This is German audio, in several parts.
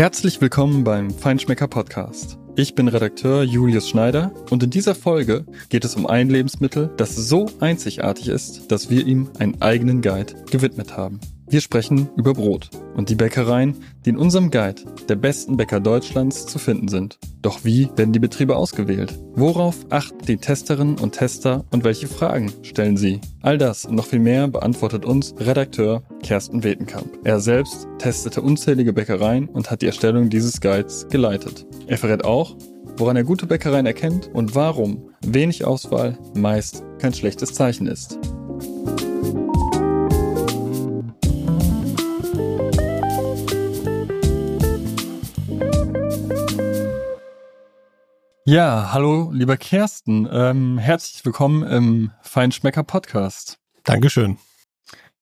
Herzlich willkommen beim Feinschmecker Podcast. Ich bin Redakteur Julius Schneider und in dieser Folge geht es um ein Lebensmittel, das so einzigartig ist, dass wir ihm einen eigenen Guide gewidmet haben. Wir sprechen über Brot und die Bäckereien, die in unserem Guide der besten Bäcker Deutschlands zu finden sind. Doch wie werden die Betriebe ausgewählt? Worauf achten die Testerinnen und Tester und welche Fragen stellen sie? All das und noch viel mehr beantwortet uns Redakteur Kersten Wetenkamp. Er selbst testete unzählige Bäckereien und hat die Erstellung dieses Guides geleitet. Er verrät auch, woran er gute Bäckereien erkennt und warum wenig Auswahl meist kein schlechtes Zeichen ist. Ja, hallo, lieber Kersten. Ähm, herzlich willkommen im Feinschmecker Podcast. Dankeschön.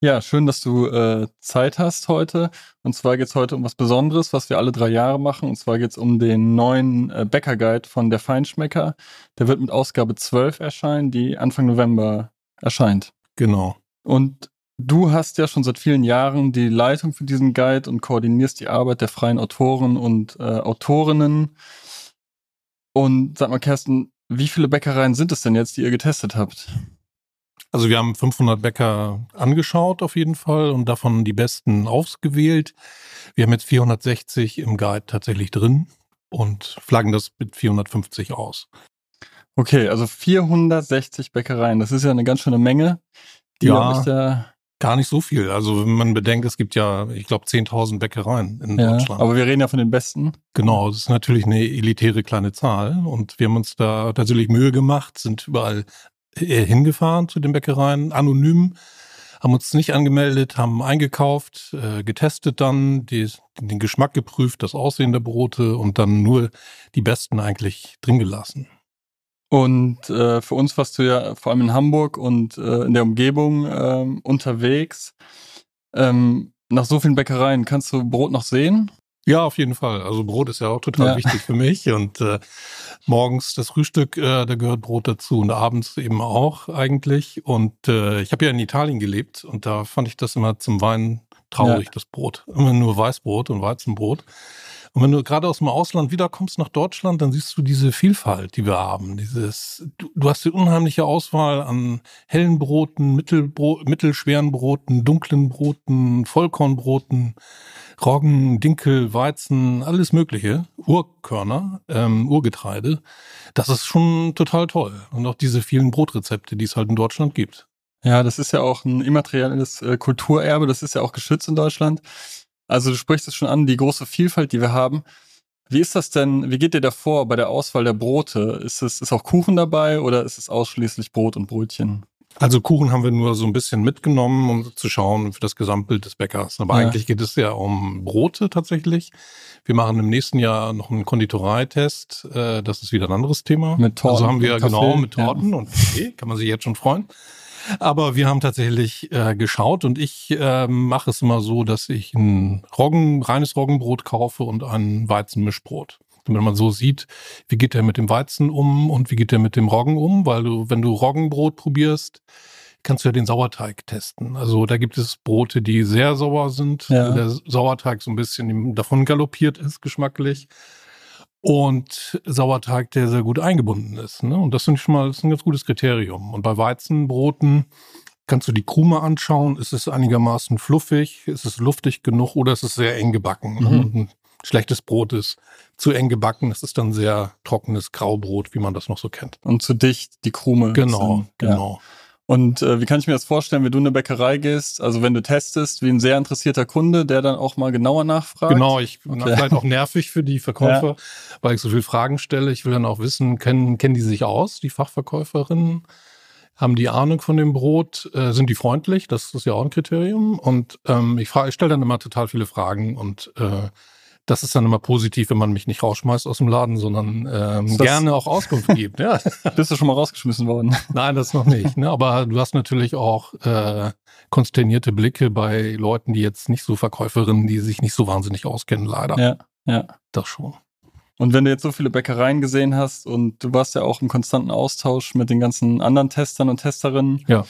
Ja, schön, dass du äh, Zeit hast heute. Und zwar geht es heute um was Besonderes, was wir alle drei Jahre machen. Und zwar geht es um den neuen äh, Bäckerguide von der Feinschmecker. Der wird mit Ausgabe 12 erscheinen, die Anfang November erscheint. Genau. Und du hast ja schon seit vielen Jahren die Leitung für diesen Guide und koordinierst die Arbeit der freien Autoren und äh, Autorinnen. Und sag mal, Kersten, wie viele Bäckereien sind es denn jetzt, die ihr getestet habt? Also wir haben 500 Bäcker angeschaut auf jeden Fall und davon die besten ausgewählt. Wir haben jetzt 460 im Guide tatsächlich drin und flaggen das mit 450 aus. Okay, also 460 Bäckereien, das ist ja eine ganz schöne Menge. Die ja, ja Gar nicht so viel. Also wenn man bedenkt, es gibt ja, ich glaube, 10.000 Bäckereien in ja, Deutschland. Aber wir reden ja von den besten. Genau, das ist natürlich eine elitäre kleine Zahl. Und wir haben uns da tatsächlich Mühe gemacht, sind überall äh, hingefahren zu den Bäckereien, anonym, haben uns nicht angemeldet, haben eingekauft, äh, getestet dann, die, den Geschmack geprüft, das Aussehen der Brote und dann nur die besten eigentlich drin gelassen. Und äh, für uns warst du ja vor allem in Hamburg und äh, in der Umgebung äh, unterwegs. Ähm, nach so vielen Bäckereien, kannst du Brot noch sehen? Ja, auf jeden Fall. Also Brot ist ja auch total ja. wichtig für mich. Und äh, morgens das Frühstück, äh, da gehört Brot dazu und abends eben auch eigentlich. Und äh, ich habe ja in Italien gelebt und da fand ich das immer zum Weinen traurig, ja. das Brot. Immer nur Weißbrot und Weizenbrot. Und wenn du gerade aus dem Ausland wiederkommst nach Deutschland, dann siehst du diese Vielfalt, die wir haben. Dieses, du, du hast die unheimliche Auswahl an hellen Broten, Mittelbro mittelschweren Broten, dunklen Broten, Vollkornbroten, Roggen, Dinkel, Weizen, alles Mögliche, Urkörner, ähm, Urgetreide. Das ist schon total toll. Und auch diese vielen Brotrezepte, die es halt in Deutschland gibt. Ja, das ist ja auch ein immaterielles äh, Kulturerbe, das ist ja auch geschützt in Deutschland. Also du sprichst es schon an, die große Vielfalt, die wir haben. Wie ist das denn, wie geht ihr davor bei der Auswahl der Brote? Ist es ist auch Kuchen dabei oder ist es ausschließlich Brot und Brötchen? Also Kuchen haben wir nur so ein bisschen mitgenommen, um zu schauen für das Gesamtbild des Bäckers. Aber ja. eigentlich geht es ja um Brote tatsächlich. Wir machen im nächsten Jahr noch einen Konditoreitest. Äh, das ist wieder ein anderes Thema. Mit Torten. Also haben wir genau mit Torten ja. und Kaffee. Kann man sich jetzt schon freuen. Aber wir haben tatsächlich äh, geschaut und ich äh, mache es immer so, dass ich ein Roggen, reines Roggenbrot kaufe und ein Weizenmischbrot. Wenn man so sieht, wie geht der mit dem Weizen um und wie geht der mit dem Roggen um, weil du, wenn du Roggenbrot probierst, kannst du ja den Sauerteig testen. Also da gibt es Brote, die sehr sauer sind, ja. der Sauerteig so ein bisschen davon galoppiert ist, geschmacklich und Sauerteig, der sehr gut eingebunden ist. Ne? Und das finde ich schon mal das ist ein ganz gutes Kriterium. Und bei Weizenbroten kannst du die Krume anschauen. Ist es einigermaßen fluffig? Ist es luftig genug oder ist es sehr eng gebacken? Ne? Mhm. Ein schlechtes Brot ist zu eng gebacken. Es ist dann sehr trockenes Graubrot, wie man das noch so kennt. Und zu dicht die Krume. Genau, sind, genau. Ja. Und äh, wie kann ich mir das vorstellen, wenn du in eine Bäckerei gehst, also wenn du testest, wie ein sehr interessierter Kunde, der dann auch mal genauer nachfragt? Genau, ich bin okay. vielleicht auch nervig für die Verkäufer, ja. weil ich so viel Fragen stelle. Ich will dann auch wissen, kennen, kennen die sich aus, die Fachverkäuferinnen? Haben die Ahnung von dem Brot? Äh, sind die freundlich? Das ist ja auch ein Kriterium. Und ähm, ich, frage, ich stelle dann immer total viele Fragen und äh, das ist dann immer positiv, wenn man mich nicht rausschmeißt aus dem Laden, sondern ähm, gerne auch Auskunft gibt. Ja. Bist du schon mal rausgeschmissen worden? Nein, das noch nicht. Ne? Aber du hast natürlich auch äh, konsternierte Blicke bei Leuten, die jetzt nicht so Verkäuferinnen, die sich nicht so wahnsinnig auskennen, leider. Ja, ja. Das schon. Und wenn du jetzt so viele Bäckereien gesehen hast und du warst ja auch im konstanten Austausch mit den ganzen anderen Testern und Testerinnen. Ja.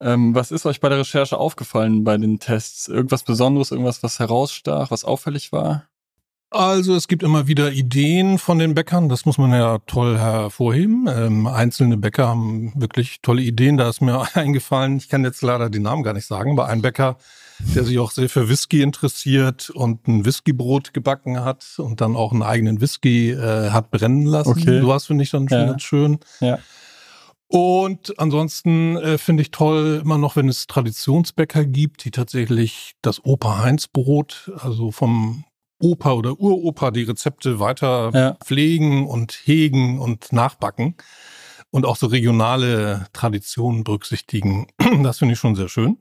Ähm, was ist euch bei der Recherche aufgefallen bei den Tests? Irgendwas Besonderes, irgendwas, was herausstach, was auffällig war? Also es gibt immer wieder Ideen von den Bäckern, das muss man ja toll hervorheben. Ähm, einzelne Bäcker haben wirklich tolle Ideen. Da ist mir eingefallen, ich kann jetzt leider den Namen gar nicht sagen, aber ein Bäcker, der sich auch sehr für Whisky interessiert und ein Whiskybrot gebacken hat und dann auch einen eigenen Whisky äh, hat brennen lassen. Okay. Du hast finde ich dann schon ja. ganz schön. Ja. Und ansonsten äh, finde ich toll immer noch, wenn es Traditionsbäcker gibt, die tatsächlich das Opa Heinz Brot, also vom Opa oder Uropa die Rezepte weiter ja. pflegen und hegen und nachbacken und auch so regionale Traditionen berücksichtigen. Das finde ich schon sehr schön.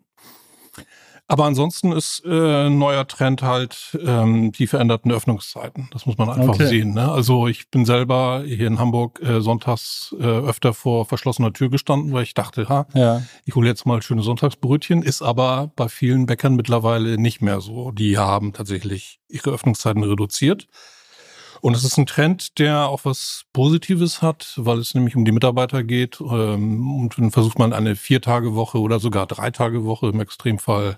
Aber ansonsten ist äh, ein neuer Trend halt ähm, die veränderten Öffnungszeiten. Das muss man einfach okay. sehen. Ne? Also ich bin selber hier in Hamburg äh, sonntags äh, öfter vor verschlossener Tür gestanden, weil ich dachte, ha, ja. ich hole jetzt mal schöne Sonntagsbrötchen. Ist aber bei vielen Bäckern mittlerweile nicht mehr so. Die haben tatsächlich ihre Öffnungszeiten reduziert. Und es ist ein Trend, der auch was Positives hat, weil es nämlich um die Mitarbeiter geht. Ähm, und dann versucht man eine Vier-Tage-Woche oder sogar Drei-Tage-Woche im Extremfall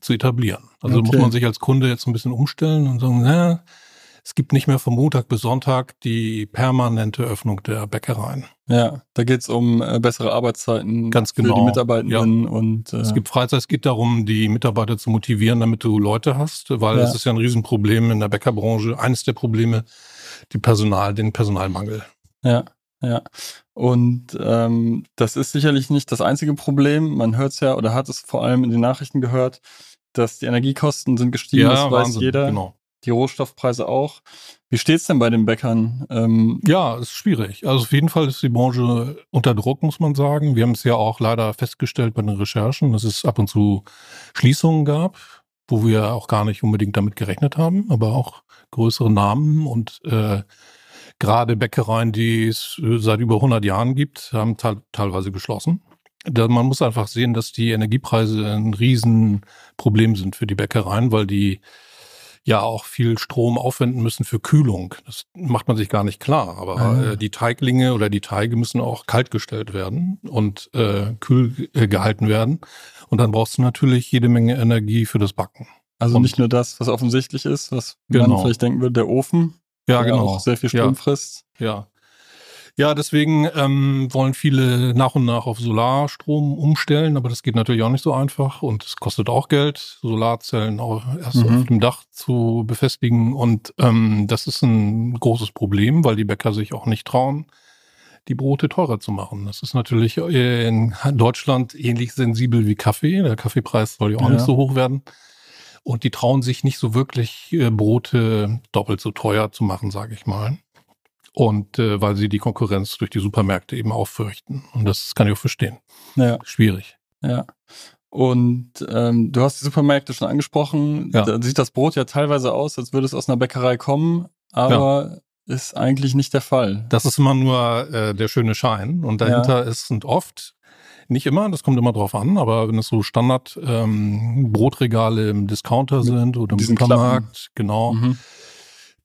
zu etablieren. Also okay. muss man sich als Kunde jetzt ein bisschen umstellen und sagen, na, es gibt nicht mehr von Montag bis Sonntag die permanente Öffnung der Bäckereien. Ja, da geht es um äh, bessere Arbeitszeiten Ganz genau. für die Mitarbeitenden ja. und äh, es gibt Freizeit, es geht darum, die Mitarbeiter zu motivieren, damit du Leute hast, weil ja. das ist ja ein Riesenproblem in der Bäckerbranche. Eines der Probleme, die Personal, den Personalmangel. Ja, ja. Und ähm, das ist sicherlich nicht das einzige Problem. Man hört es ja oder hat es vor allem in den Nachrichten gehört, dass die Energiekosten sind gestiegen, ja, das weiß jeder. Genau die Rohstoffpreise auch. Wie steht's denn bei den Bäckern? Ähm ja, ist schwierig. Also auf jeden Fall ist die Branche unter Druck, muss man sagen. Wir haben es ja auch leider festgestellt bei den Recherchen, dass es ab und zu Schließungen gab, wo wir auch gar nicht unbedingt damit gerechnet haben, aber auch größere Namen und äh, gerade Bäckereien, die es seit über 100 Jahren gibt, haben teilweise geschlossen. Man muss einfach sehen, dass die Energiepreise ein Riesenproblem sind für die Bäckereien, weil die ja auch viel Strom aufwenden müssen für Kühlung. Das macht man sich gar nicht klar. Aber ah. äh, die Teiglinge oder die Teige müssen auch kalt gestellt werden und äh, kühl äh, gehalten werden. Und dann brauchst du natürlich jede Menge Energie für das Backen. Also und nicht nur das, was offensichtlich ist, was genau. man vielleicht denken würde, der Ofen, ja, genau. auch sehr viel Strom ja. frisst. Ja. Ja, deswegen ähm, wollen viele nach und nach auf Solarstrom umstellen, aber das geht natürlich auch nicht so einfach und es kostet auch Geld, Solarzellen auch erst mhm. auf dem Dach zu befestigen. Und ähm, das ist ein großes Problem, weil die Bäcker sich auch nicht trauen, die Brote teurer zu machen. Das ist natürlich in Deutschland ähnlich sensibel wie Kaffee. Der Kaffeepreis soll ja auch ja. nicht so hoch werden. Und die trauen sich nicht so wirklich, äh, Brote doppelt so teuer zu machen, sage ich mal. Und äh, weil sie die Konkurrenz durch die Supermärkte eben auch fürchten. Und das kann ich auch verstehen. Ja. Schwierig. Ja. Und ähm, du hast die Supermärkte schon angesprochen. Ja. Da sieht das Brot ja teilweise aus, als würde es aus einer Bäckerei kommen, aber ja. ist eigentlich nicht der Fall. Das ist immer nur äh, der schöne Schein. Und dahinter ja. ist sind oft, nicht immer, das kommt immer drauf an, aber wenn es so Standard ähm, Brotregale im Discounter sind oder im Supermarkt, Klappen. genau. Mhm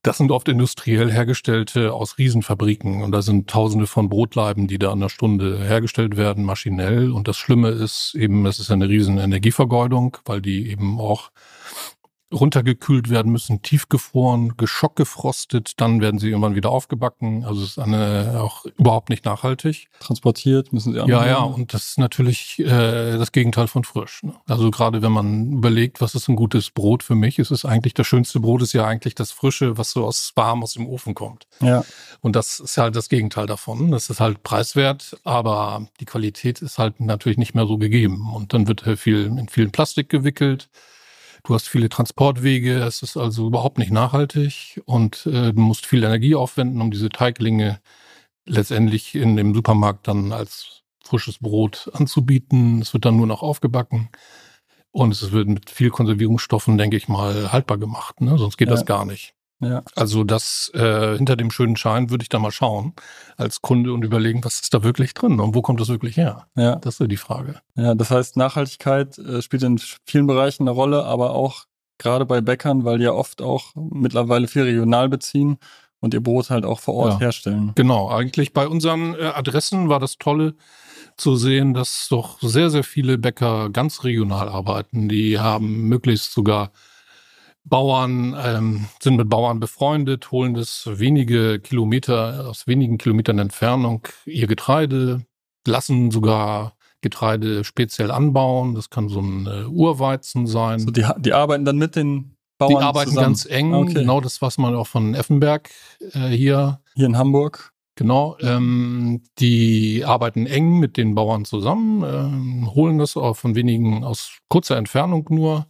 das sind oft industriell hergestellte aus Riesenfabriken und da sind tausende von Brotleiben, die da an der Stunde hergestellt werden, maschinell. Und das Schlimme ist eben, es ist eine riesen Energievergeudung, weil die eben auch runtergekühlt werden müssen, tiefgefroren, geschockgefrostet, dann werden sie irgendwann wieder aufgebacken. Also es ist eine auch überhaupt nicht nachhaltig. Transportiert müssen sie auch. Ja, ja, und das ist natürlich äh, das Gegenteil von frisch. Ne? Also gerade wenn man überlegt, was ist ein gutes Brot für mich, ist es eigentlich das schönste Brot ist ja eigentlich das Frische, was so aus warm aus dem Ofen kommt. Ja. Und das ist halt das Gegenteil davon. Das ist halt preiswert, aber die Qualität ist halt natürlich nicht mehr so gegeben. Und dann wird viel in vielen Plastik gewickelt. Du hast viele Transportwege, es ist also überhaupt nicht nachhaltig und äh, du musst viel Energie aufwenden, um diese Teiglinge letztendlich in dem Supermarkt dann als frisches Brot anzubieten. Es wird dann nur noch aufgebacken und es wird mit viel Konservierungsstoffen, denke ich mal, haltbar gemacht. Ne? Sonst geht ja. das gar nicht. Ja. Also das äh, hinter dem schönen Schein würde ich da mal schauen als Kunde und überlegen, was ist da wirklich drin und wo kommt das wirklich her? Ja. Das ist ja die Frage. Ja, das heißt, Nachhaltigkeit äh, spielt in vielen Bereichen eine Rolle, aber auch gerade bei Bäckern, weil die ja oft auch mittlerweile viel regional beziehen und ihr Brot halt auch vor Ort ja. herstellen. Genau, eigentlich bei unseren äh, Adressen war das Tolle zu sehen, dass doch sehr, sehr viele Bäcker ganz regional arbeiten. Die haben möglichst sogar Bauern ähm, sind mit Bauern befreundet, holen das wenige Kilometer, aus wenigen Kilometern Entfernung ihr Getreide, lassen sogar Getreide speziell anbauen. Das kann so ein äh, Urweizen sein. So die, die arbeiten dann mit den Bauern Die arbeiten zusammen. ganz eng, Okay. genau das, was man auch von Effenberg äh, hier Hier in Hamburg. Genau, ähm, die arbeiten eng mit den Bauern zusammen, ähm, holen das auch von wenigen aus kurzer Entfernung nur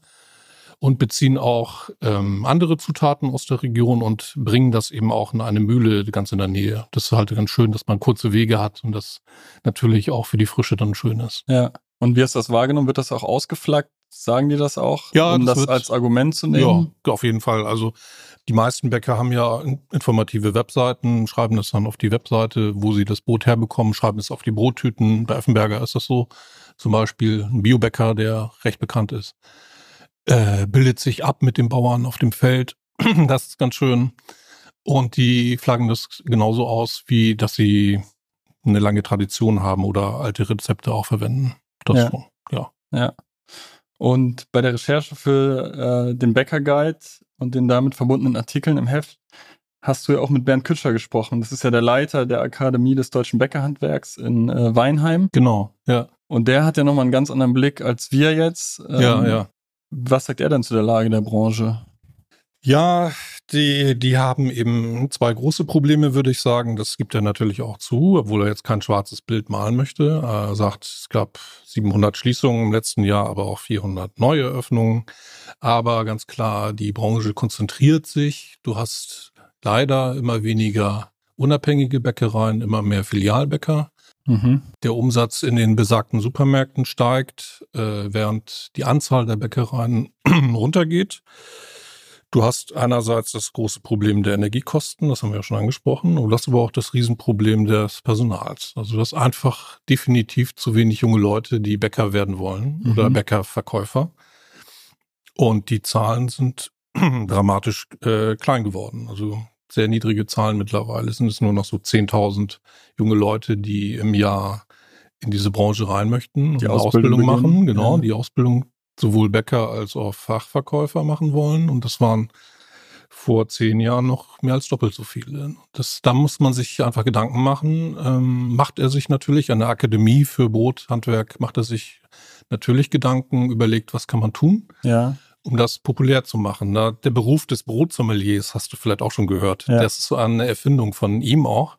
und beziehen auch ähm, andere Zutaten aus der Region und bringen das eben auch in eine Mühle ganz in der Nähe. Das ist halt ganz schön, dass man kurze Wege hat und das natürlich auch für die Frische dann schön ist. Ja. Und wie hast du das wahrgenommen? Wird das auch ausgeflaggt? Sagen die das auch? Ja, um das das, wird- als Argument zu nehmen? Ja, auf jeden Fall. Also die meisten Bäcker haben ja informative Webseiten, schreiben das dann auf die Webseite, wo sie das Brot herbekommen, schreiben es auf die Brottüten. Bei Effenberger ist das so. Zum Beispiel ein Biobäcker, der recht bekannt ist, äh, bildet sich ab mit den Bauern auf dem Feld. Das ist ganz schön. Und die flaggen das genauso aus, wie dass sie eine lange Tradition haben oder alte Rezepte auch verwenden. Das Ja. so, ja. Und bei der Recherche für äh, den Bäcker Guide und den damit verbundenen Artikeln im Heft hast du ja auch mit Bernd Kütscher gesprochen. Das ist ja der Leiter der Akademie des deutschen Bäckerhandwerks in äh, Weinheim. Genau, ja. Und der hat ja nochmal einen ganz anderen Blick als wir jetzt. Ähm, ja, ja. Was sagt er denn zu der Lage der Branche? Ja, die, die haben eben zwei große Probleme, würde ich sagen. Das gibt er natürlich auch zu, obwohl er jetzt kein schwarzes Bild malen möchte. Er sagt, es gab 700 Schließungen im letzten Jahr, aber auch 400 neue Öffnungen. Aber ganz klar, die Branche konzentriert sich. Du hast leider immer weniger unabhängige Bäckereien, immer mehr Filialbäcker. Mhm. Der Umsatz in den besagten Supermärkten steigt, äh, während die Anzahl der Bäckereien runtergeht. Du hast einerseits das große Problem der Energiekosten, das haben wir ja schon angesprochen, und du hast aber auch das Riesenproblem des Personals. Also du hast einfach definitiv zu wenig junge Leute, die Bäcker werden wollen Mhm. oder Bäckerverkäufer. Und die Zahlen sind dramatisch äh, klein geworden. Also sehr niedrige Zahlen mittlerweile. Es sind es nur noch so 10.000 junge Leute, die im Jahr in diese Branche rein möchten und Die eine Ausbildung Ausbildung machen. Genau, Ja. die Ausbildung sowohl Bäcker als auch Fachverkäufer machen wollen. Und das waren vor zehn Jahren noch mehr als doppelt so viele. Das, da muss man sich einfach Gedanken machen. Ähm, macht er sich natürlich an der Akademie für Brothandwerk, macht er sich natürlich Gedanken, überlegt, was kann man tun, Ja. Um das populär zu machen. Na, der Beruf des Brotsommeliers hast du vielleicht auch schon gehört. Ja. Das ist so eine Erfindung von ihm auch,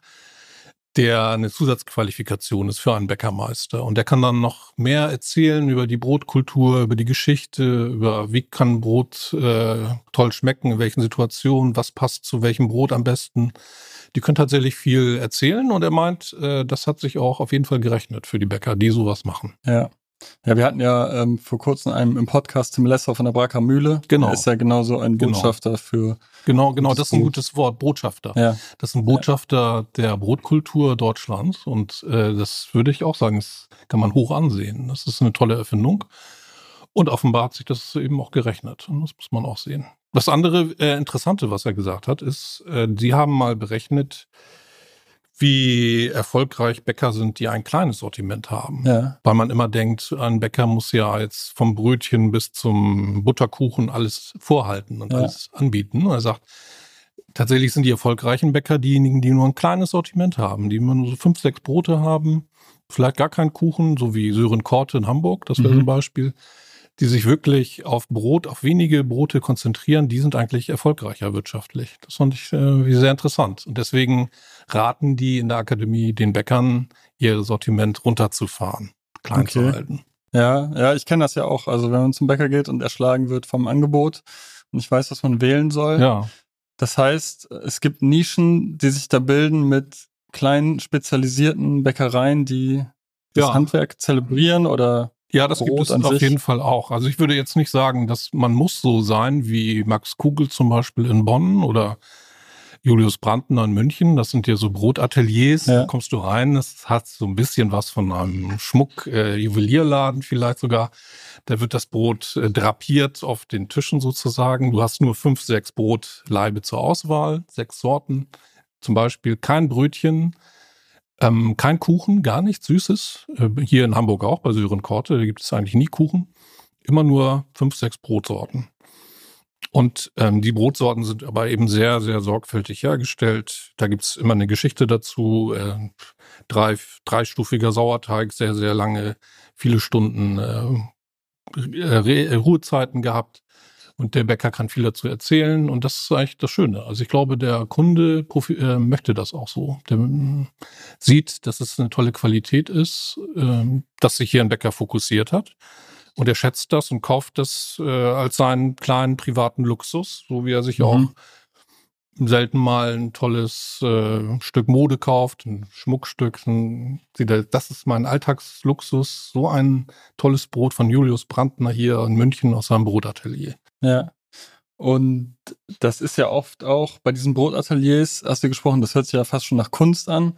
der eine Zusatzqualifikation ist für einen Bäckermeister. Und der kann dann noch mehr erzählen über die Brotkultur, über die Geschichte, über wie kann Brot äh, toll schmecken, in welchen Situationen, was passt zu welchem Brot am besten. Die können tatsächlich viel erzählen und er meint, äh, das hat sich auch auf jeden Fall gerechnet für die Bäcker, die sowas machen. Ja. Ja, wir hatten ja ähm, vor kurzem einen im Podcast Tim Lesser von der Bracker Mühle. Genau. Der ist ja genauso ein Genau. Botschafter für. Genau, genau, das ist ein gutes Wort, Botschafter. Ja. Das ist ein Botschafter der Brotkultur Deutschlands und äh, das würde ich auch sagen, das kann man hoch ansehen. Das ist eine tolle Erfindung und offenbar hat sich das eben auch gerechnet und das muss man auch sehen. Das andere äh, Interessante, was er gesagt hat, ist, äh, sie haben mal berechnet, wie erfolgreich Bäcker sind, die ein kleines Sortiment haben. Ja. Weil man immer denkt, ein Bäcker muss ja jetzt vom Brötchen bis zum Butterkuchen alles vorhalten und Ja. alles anbieten. Und er sagt, tatsächlich sind die erfolgreichen Bäcker diejenigen, die nur ein kleines Sortiment haben, die immer nur so fünf, sechs Brote haben, vielleicht gar keinen Kuchen, so wie Sören Korte in Hamburg, das wäre Mhm. so ein Beispiel, die sich wirklich auf Brot, auf wenige Brote konzentrieren, die sind eigentlich erfolgreicher wirtschaftlich. Das fand ich äh, sehr interessant. Und deswegen raten die in der Akademie den Bäckern, ihr Sortiment runterzufahren, klein Okay. zu halten. Ja, ja, ich kenne das ja auch. Also wenn man zum Bäcker geht und erschlagen wird vom Angebot und ich weiß, was man wählen soll. Ja, Das heißt, es gibt Nischen, die sich da bilden mit kleinen spezialisierten Bäckereien, die das Ja. Handwerk zelebrieren oder ja das gibt Brot es an auf sich. jeden Fall auch. Also ich würde jetzt nicht sagen, dass man muss so sein wie Max Kugel zum Beispiel in Bonn oder Julius Brandner in München. Das sind ja so Brotateliers. Ja. Da kommst du rein, das hat so ein bisschen was von einem Schmuck, äh, Juwelierladen vielleicht sogar. Da wird das Brot äh, drapiert auf den Tischen sozusagen. Du hast nur fünf, sechs Brotlaibe zur Auswahl, sechs Sorten. Zum Beispiel kein Brötchen, ähm, kein Kuchen, gar nichts Süßes. Äh, hier in Hamburg auch, bei Sören Korte, da gibt es eigentlich nie Kuchen. Immer nur fünf, sechs Brotsorten. Und ähm, die Brotsorten sind aber eben sehr, sehr sorgfältig hergestellt. Da gibt's immer eine Geschichte dazu. Äh, drei, dreistufiger Sauerteig, sehr, sehr lange, viele Stunden äh, Ruhezeiten gehabt. Und der Bäcker kann viel dazu erzählen. Und das ist eigentlich das Schöne. Also ich glaube, der Kunde äh, möchte das auch so. Der äh, sieht, dass es eine tolle Qualität ist, äh, dass sich hier ein Bäcker fokussiert hat. Und er schätzt das und kauft das äh, als seinen kleinen privaten Luxus, so wie er sich mhm. auch selten mal ein tolles äh, Stück Mode kauft, ein Schmuckstück. Ein, das ist mein Alltagsluxus. So ein tolles Brot von Julius Brandner hier in München aus seinem Brotatelier. Ja. Und das ist ja oft auch bei diesen Brotateliers, hast du gesprochen, das hört sich ja fast schon nach Kunst an.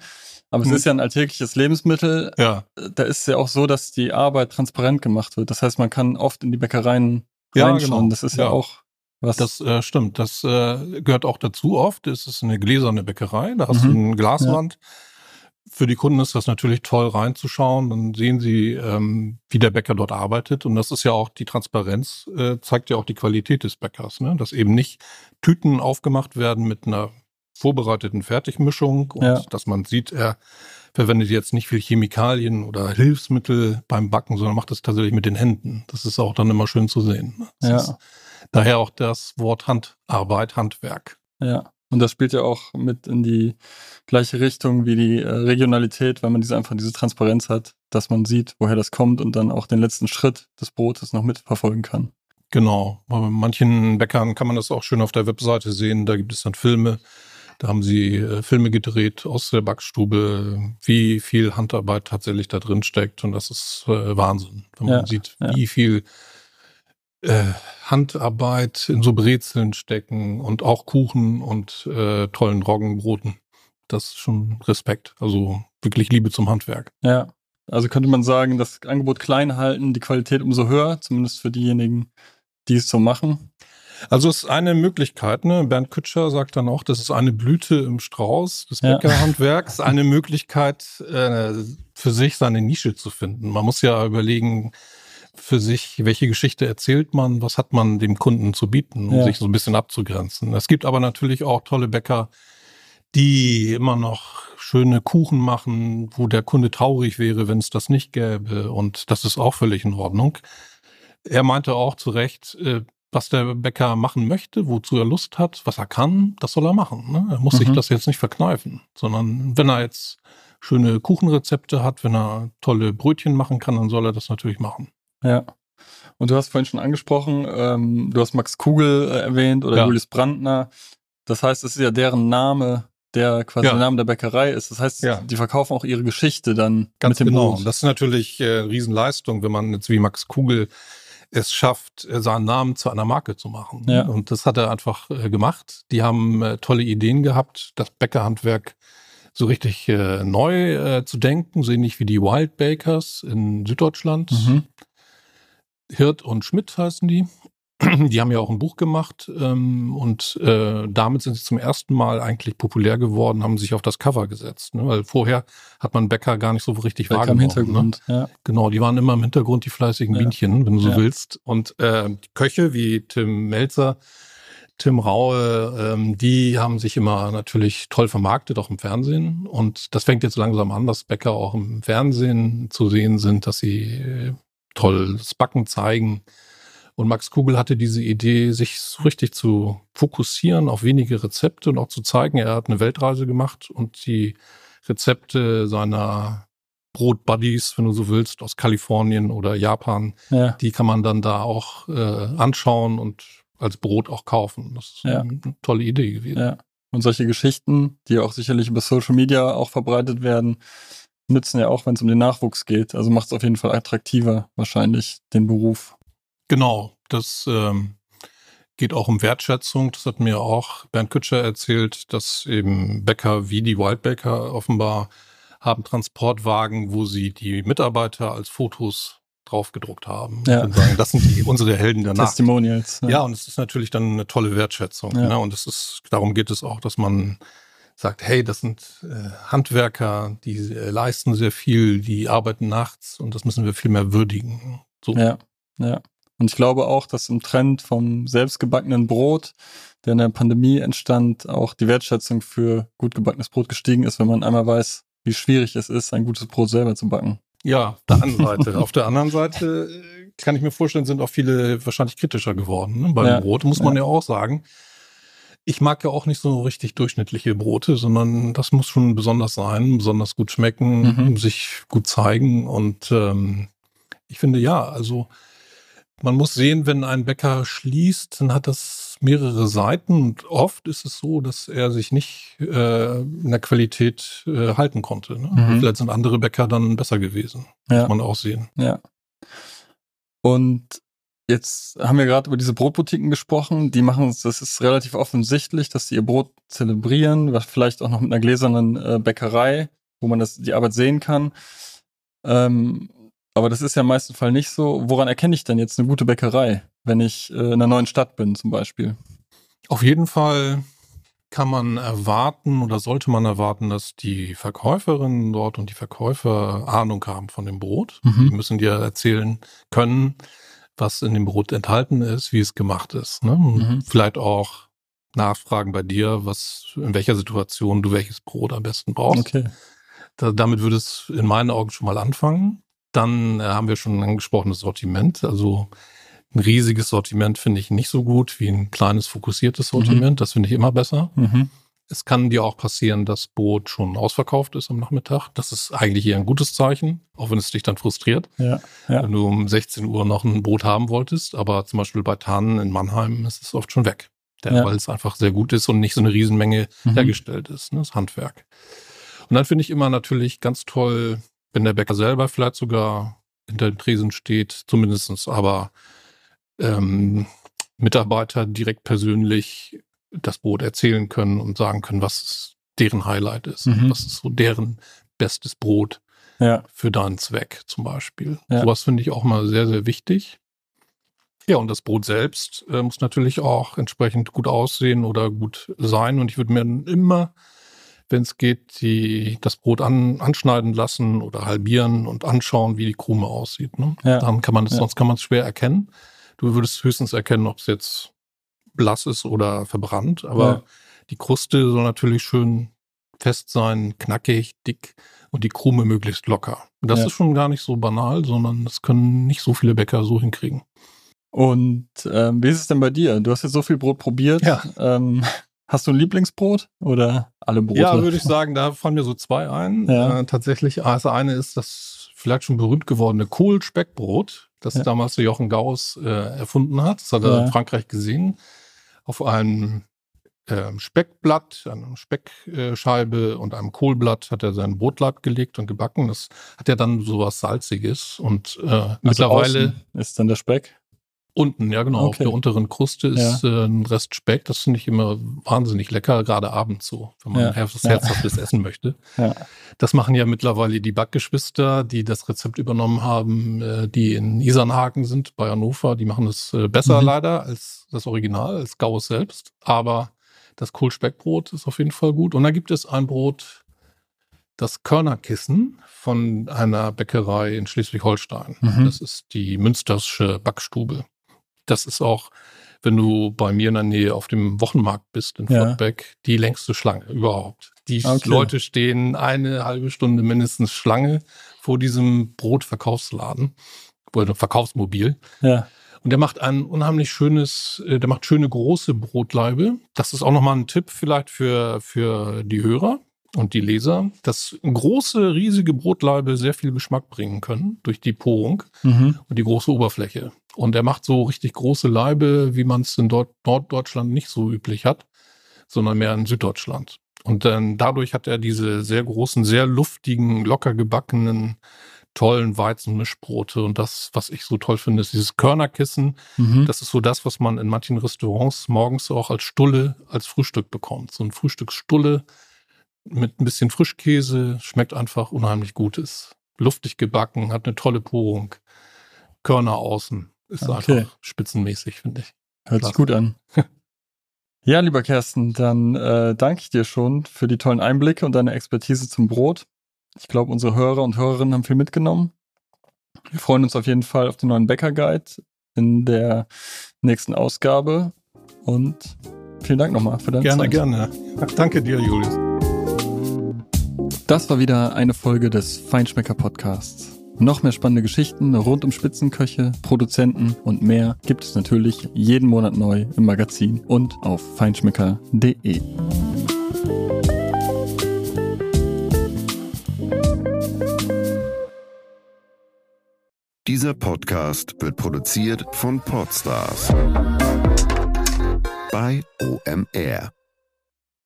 Aber es hm. ist ja ein alltägliches Lebensmittel. Ja. Da ist es ja auch so, dass die Arbeit transparent gemacht wird. Das heißt, man kann oft in die Bäckereien reinschauen. Ja, genau. Das ist ja, ja auch was. Das äh, stimmt. Das äh, gehört auch dazu oft. Es ist eine gläserne Bäckerei. Da hast mhm. du eine Glaswand. Ja. Für die Kunden ist das natürlich toll reinzuschauen. Dann sehen sie, ähm, wie der Bäcker dort arbeitet. Und das ist ja auch die Transparenz, äh, zeigt ja auch die Qualität des Bäckers. Ne? Dass eben nicht Tüten aufgemacht werden mit einer vorbereiteten Fertigmischung und ja. dass man sieht, er verwendet jetzt nicht viel Chemikalien oder Hilfsmittel beim Backen, sondern macht das tatsächlich mit den Händen. Das ist auch dann immer schön zu sehen. Ne? Ja. daher auch das Wort Handarbeit, Handwerk. Ja. Und das spielt ja auch mit in die gleiche Richtung wie die äh, Regionalität, weil man diese einfach diese Transparenz hat, dass man sieht, woher das kommt und dann auch den letzten Schritt des Brotes noch mitverfolgen kann. Genau. Bei manchen Bäckern kann man das auch schön auf der Webseite sehen. Da gibt es dann Filme, da haben sie äh, Filme gedreht aus der Backstube, wie viel Handarbeit tatsächlich da drin steckt. Und das ist äh, Wahnsinn, wenn man ja, sieht, ja. wie viel äh, Handarbeit in so Brezeln stecken und auch Kuchen und äh, tollen Roggenbroten. Das ist schon Respekt. Also wirklich Liebe zum Handwerk. Ja. Also könnte man sagen, das Angebot klein halten, die Qualität umso höher, zumindest für diejenigen, die es so machen. Also es ist eine Möglichkeit, ne? Bernd Kütscher sagt dann auch, das ist eine Blüte im Strauß des Bäckerhandwerks, ja. eine Möglichkeit äh, für sich seine Nische zu finden. Man muss ja überlegen, für sich, welche Geschichte erzählt man, was hat man dem Kunden zu bieten, um ja. sich so ein bisschen abzugrenzen. Es gibt aber natürlich auch tolle Bäcker, die immer noch schöne Kuchen machen, wo der Kunde traurig wäre, wenn es das nicht gäbe. Und das ist auch völlig in Ordnung. Er meinte auch zu Recht, äh, was der Bäcker machen möchte, wozu er Lust hat, was er kann, das soll er machen. Ne? Er muss mhm. sich das jetzt nicht verkneifen, sondern wenn er jetzt schöne Kuchenrezepte hat, wenn er tolle Brötchen machen kann, dann soll er das natürlich machen. Ja. Und du hast vorhin schon angesprochen, ähm, du hast Max Kugel äh, erwähnt oder ja. Julius Brandner. Das heißt, es ist ja deren Name, der quasi ja. der Name der Bäckerei ist. Das heißt, ja. die verkaufen auch ihre Geschichte dann Ganz mit dem genau. Brot. Das ist natürlich äh, Riesenleistung, wenn man jetzt wie Max Kugel es schafft, äh, seinen Namen zu einer Marke zu machen. Ja. Und das hat er einfach äh, gemacht. Die haben äh, tolle Ideen gehabt, das Bäckerhandwerk so richtig äh, neu äh, zu denken, so ähnlich wie die Wild Bakers in Süddeutschland. Mhm. Hirt und Schmidt heißen die. Die haben ja auch ein Buch gemacht ähm, und äh, damit sind sie zum ersten Mal eigentlich populär geworden, haben sich auf das Cover gesetzt. Ne? Weil vorher hat man Bäcker gar nicht so richtig Bäcker wahrgenommen. Im Hintergrund, ne? ja. Genau, die waren immer im Hintergrund die fleißigen ja. Bienchen, wenn du so ja. willst. Und äh, Köche wie Tim Melzer, Tim Raue, ähm, die haben sich immer natürlich toll vermarktet, auch im Fernsehen. Und das fängt jetzt langsam an, dass Bäcker auch im Fernsehen zu sehen sind, dass sie äh, tolles Backen zeigen. Und Max Kugel hatte diese Idee, sich so richtig zu fokussieren auf wenige Rezepte und auch zu zeigen, er hat eine Weltreise gemacht und die Rezepte seiner Brotbuddies, wenn du so willst, aus Kalifornien oder Japan, ja. die kann man dann da auch äh, anschauen und als Brot auch kaufen. Das ist ja. eine tolle Idee gewesen. Ja. Und solche Geschichten, die auch sicherlich über Social Media auch verbreitet werden, nützen ja auch, wenn es um den Nachwuchs geht. Also macht es auf jeden Fall attraktiver, wahrscheinlich, den Beruf. Genau, das ähm, geht auch um Wertschätzung. Das hat mir auch Bernd Kütscher erzählt, dass eben Bäcker wie die Wildbäcker offenbar haben Transportwagen, wo sie die Mitarbeiter als Fotos draufgedruckt haben. Ja. Und sagen, das sind die, unsere Helden der Nacht. Testimonials. Ja. ja, und es ist natürlich dann eine tolle Wertschätzung. Ja. Ne? Und es ist, darum geht es auch, dass man sagt, hey, das sind äh, Handwerker, die äh, leisten sehr viel, die arbeiten nachts und das müssen wir viel mehr würdigen. So. Ja, ja. Und ich glaube auch, dass im Trend vom selbstgebackenen Brot, der in der Pandemie entstand, auch die Wertschätzung für gut gebackenes Brot gestiegen ist, wenn man einmal weiß, wie schwierig es ist, ein gutes Brot selber zu backen. Ja, auf der anderen Seite. auf der anderen Seite äh, kann ich mir vorstellen, sind auch viele wahrscheinlich kritischer geworden. Ne? Beim ja. Brot muss man ja. ja auch sagen. Ich mag ja auch nicht so richtig durchschnittliche Brote, sondern das muss schon besonders sein, besonders gut schmecken, mhm. sich gut zeigen. Und ähm, ich finde ja, also man muss sehen, wenn ein Bäcker schließt, dann hat das mehrere Seiten und oft ist es so, dass er sich nicht äh, in der Qualität äh, halten konnte. Ne? Mhm. Vielleicht sind andere Bäcker dann besser gewesen. Ja. Muss man auch sehen. Ja. Und jetzt haben wir gerade über diese Brotboutiquen gesprochen. Die machen es, das ist relativ offensichtlich, dass sie ihr Brot zelebrieren, was vielleicht auch noch mit einer gläsernen äh, Bäckerei, wo man das, die Arbeit sehen kann. Ähm, aber das ist ja im meisten Fall nicht so. Woran erkenne ich denn jetzt eine gute Bäckerei, wenn ich äh, in einer neuen Stadt bin zum Beispiel? Auf jeden Fall kann man erwarten oder sollte man erwarten, dass die Verkäuferinnen dort und die Verkäufer Ahnung haben von dem Brot. Mhm. Die müssen dir erzählen können, was in dem Brot enthalten ist, wie es gemacht ist. Ne? Mhm. Vielleicht auch nachfragen bei dir, was in welcher Situation du welches Brot am besten brauchst. Okay. Da, damit würde es in meinen Augen schon mal anfangen. Dann äh, haben wir schon angesprochen das Sortiment. Also ein riesiges Sortiment finde ich nicht so gut wie ein kleines fokussiertes mhm. Sortiment. Mhm. Das finde ich immer besser. Mhm. Es kann dir auch passieren, dass Brot schon ausverkauft ist am Nachmittag. Das ist eigentlich eher ein gutes Zeichen, auch wenn es dich dann frustriert. Ja, ja. Wenn du um 16 Uhr noch ein Brot haben wolltest, aber zum Beispiel bei Tannen in Mannheim ist es oft schon weg. Ja. Weil es einfach sehr gut ist und nicht so eine Riesenmenge mhm. hergestellt ist. Ne? Das Handwerk. Und dann finde ich immer natürlich ganz toll wenn der Bäcker selber vielleicht sogar hinter dem Tresen steht, zumindestens aber ähm, Mitarbeiter direkt persönlich das Brot erzählen können und sagen können, was deren Highlight ist, mhm. was ist so deren bestes Brot ja. für deinen Zweck zum Beispiel. Ja. Sowas finde ich auch mal sehr, sehr wichtig. Ja, und das Brot selbst äh, muss natürlich auch entsprechend gut aussehen oder gut sein. Und ich würde mir immer wenn es geht, die, das Brot an, anschneiden lassen oder halbieren und anschauen, wie die Krume aussieht. Ne? Ja. Dann kann man es, ja. sonst kann man es schwer erkennen. Du würdest höchstens erkennen, ob es jetzt blass ist oder verbrannt, aber ja. die Kruste soll natürlich schön fest sein, knackig, dick und die Krume möglichst locker. Das ist schon gar nicht so banal, sondern das können nicht so viele Bäcker so hinkriegen. Und ähm, wie ist es denn bei dir? Du hast jetzt so viel Brot probiert. Ja. Ähm, Hast du ein Lieblingsbrot oder alle Brote? Ja, würde ich sagen, da fallen mir so zwei ein. Ja. Äh, tatsächlich, das eine ist das vielleicht schon berühmt gewordene Kohl-Speckbrot, das ja. damals Jochen Gauss äh, erfunden hat. Das hat er ja. in Frankreich gesehen. Auf einem äh, Speckblatt, einer Speckscheibe und einem Kohlblatt hat er sein Brotlaib gelegt und gebacken. Das hat ja dann so was Salziges und äh, also mittlerweile ist dann der Speck. Unten, ja genau. Okay. Auf der unteren Kruste ist ja. äh, ein Rest Speck. Das finde ich immer wahnsinnig lecker, gerade abends so, wenn man ja. Herzhaftes ja. essen möchte. Ja. Das machen ja mittlerweile die Backgeschwister, die das Rezept übernommen haben, äh, die in Isernhagen sind, bei Hannover. Die machen es äh, besser mhm. leider als das Original, als Gauss selbst. Aber das Kohlspeckbrot ist auf jeden Fall gut. Und da gibt es ein Brot, das Körnerkissen von einer Bäckerei in Schleswig-Holstein. Mhm. Das ist die Münstersche Backstube das ist auch, wenn du bei mir in der Nähe auf dem Wochenmarkt bist in ja. Fortbeck, die längste Schlange überhaupt. Die okay. Leute stehen eine halbe Stunde mindestens Schlange vor diesem Brotverkaufsladen oder Verkaufsmobil. Ja. Und der macht ein unheimlich schönes, äh, der macht schöne große Brotlaibe. Das ist auch nochmal ein Tipp vielleicht für, für die Hörer und die Leser, dass große, riesige Brotlaibe sehr viel Geschmack bringen können durch die Porung mhm. und die große Oberfläche. Und er macht so richtig große Leibe, wie man es in Nord Norddeutschland nicht so üblich hat, sondern mehr in Süddeutschland. Und dann dadurch hat er diese sehr großen, sehr luftigen, locker gebackenen, tollen Weizenmischbrote. Und das, was ich so toll finde, ist dieses Körnerkissen. Mhm. Das ist so das, was man in manchen Restaurants morgens auch als Stulle, als Frühstück bekommt. So ein Frühstücksstulle mit ein bisschen Frischkäse, schmeckt einfach unheimlich gut. Ist luftig gebacken, hat eine tolle Porung, Körner außen. Ist okay. einfach spitzenmäßig, finde ich. Hört sich gut an. ja, lieber Kersten, dann äh, danke ich dir schon für die tollen Einblicke und deine Expertise zum Brot. Ich glaube, unsere Hörer und Hörerinnen haben viel mitgenommen. Wir freuen uns auf jeden Fall auf den neuen Bäcker Guide. in der nächsten Ausgabe. Und vielen Dank nochmal für deine gerne, Zeit. Gerne, gerne. Danke dir, Julius. Das war wieder eine Folge des Feinschmecker Podcasts. Noch mehr spannende Geschichten rund um Spitzenköche, Produzenten und mehr gibt es natürlich jeden Monat neu im Magazin und auf feinschmecker.de. Dieser Podcast wird produziert von Podstars bei OMR.